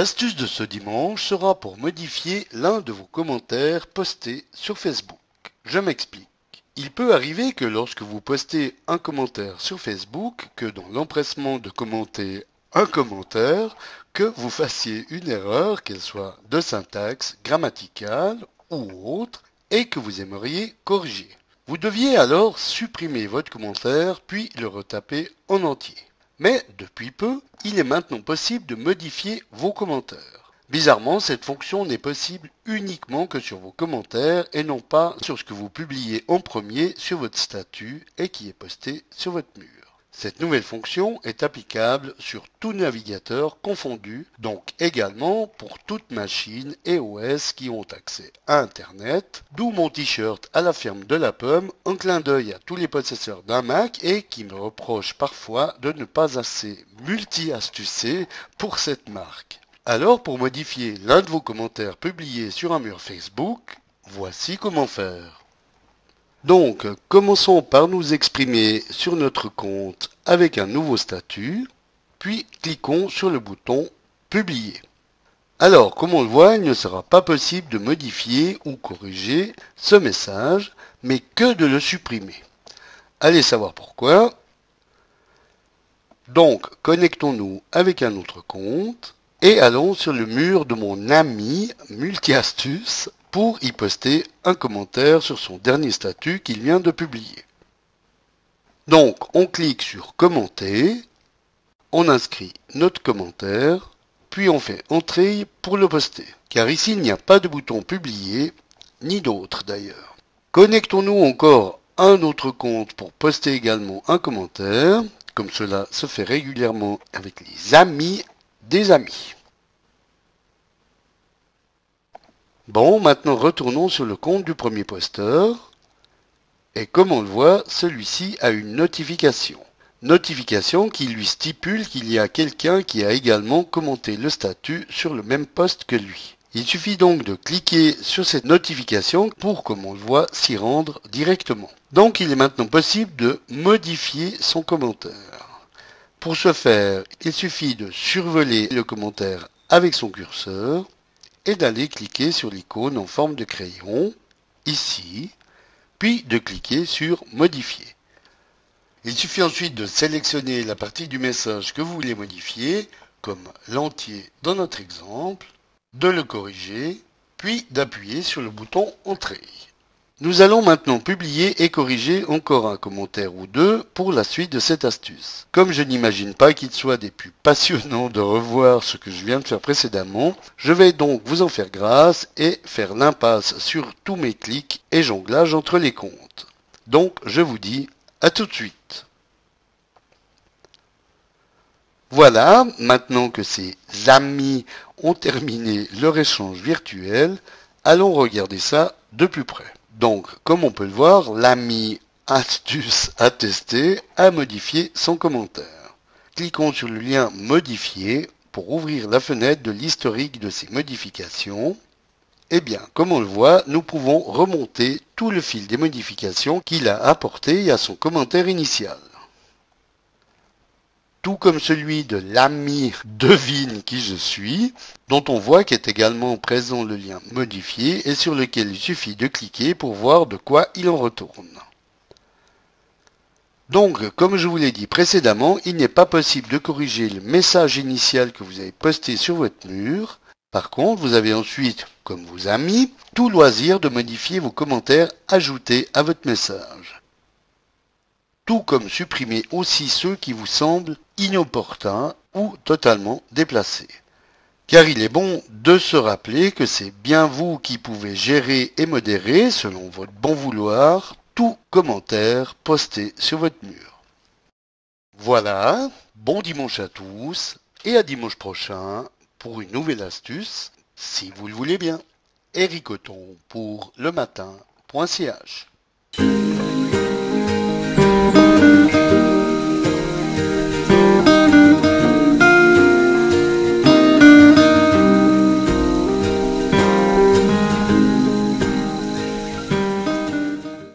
L'astuce de ce dimanche sera pour modifier l'un de vos commentaires postés sur Facebook. Je m'explique. Il peut arriver que lorsque vous postez un commentaire sur Facebook, que dans l'empressement de commenter un commentaire, que vous fassiez une erreur, qu'elle soit de syntaxe, grammaticale ou autre, et que vous aimeriez corriger. Vous deviez alors supprimer votre commentaire puis le retaper en entier. Mais depuis peu, il est maintenant possible de modifier vos commentaires. Bizarrement, cette fonction n'est possible uniquement que sur vos commentaires et non pas sur ce que vous publiez en premier sur votre statut et qui est posté sur votre mur. Cette nouvelle fonction est applicable sur tout navigateur confondu, donc également pour toute machine et OS qui ont accès à Internet, d'où mon t-shirt à la ferme de la pomme, un clin d'œil à tous les possesseurs d'un Mac et qui me reprochent parfois de ne pas assez multi-astucer pour cette marque. Alors pour modifier l'un de vos commentaires publiés sur un mur Facebook, voici comment faire. Donc, commençons par nous exprimer sur notre compte avec un nouveau statut, puis cliquons sur le bouton Publier. Alors, comme on le voit, il ne sera pas possible de modifier ou corriger ce message, mais que de le supprimer. Allez savoir pourquoi. Donc, connectons-nous avec un autre compte et allons sur le mur de mon ami Multiastuce pour y poster un commentaire sur son dernier statut qu'il vient de publier. Donc, on clique sur commenter, on inscrit notre commentaire, puis on fait entrée pour le poster. Car ici, il n'y a pas de bouton publier, ni d'autre d'ailleurs. Connectons-nous encore un autre compte pour poster également un commentaire, comme cela se fait régulièrement avec les amis des amis. Bon, maintenant retournons sur le compte du premier posteur. Et comme on le voit, celui-ci a une notification. Notification qui lui stipule qu'il y a quelqu'un qui a également commenté le statut sur le même poste que lui. Il suffit donc de cliquer sur cette notification pour, comme on le voit, s'y rendre directement. Donc il est maintenant possible de modifier son commentaire. Pour ce faire, il suffit de survoler le commentaire avec son curseur et d'aller cliquer sur l'icône en forme de crayon, ici, puis de cliquer sur Modifier. Il suffit ensuite de sélectionner la partie du message que vous voulez modifier, comme l'entier dans notre exemple, de le corriger, puis d'appuyer sur le bouton Entrée. Nous allons maintenant publier et corriger encore un commentaire ou deux pour la suite de cette astuce. Comme je n'imagine pas qu'il soit des plus passionnants de revoir ce que je viens de faire précédemment, je vais donc vous en faire grâce et faire l'impasse sur tous mes clics et jonglages entre les comptes. Donc je vous dis à tout de suite. Voilà, maintenant que ces amis ont terminé leur échange virtuel, allons regarder ça de plus près. Donc, comme on peut le voir, l'ami Astuce attesté a modifié son commentaire. Cliquons sur le lien Modifier pour ouvrir la fenêtre de l'historique de ces modifications. Eh bien, comme on le voit, nous pouvons remonter tout le fil des modifications qu'il a apportées à son commentaire initial tout comme celui de l'ami devine qui je suis, dont on voit qu'est également présent le lien modifié et sur lequel il suffit de cliquer pour voir de quoi il en retourne. Donc, comme je vous l'ai dit précédemment, il n'est pas possible de corriger le message initial que vous avez posté sur votre mur. Par contre, vous avez ensuite, comme vos amis, tout loisir de modifier vos commentaires ajoutés à votre message tout comme supprimer aussi ceux qui vous semblent inopportuns ou totalement déplacés. Car il est bon de se rappeler que c'est bien vous qui pouvez gérer et modérer, selon votre bon vouloir, tout commentaire posté sur votre mur. Voilà, bon dimanche à tous et à dimanche prochain pour une nouvelle astuce, si vous le voulez bien. Eric pour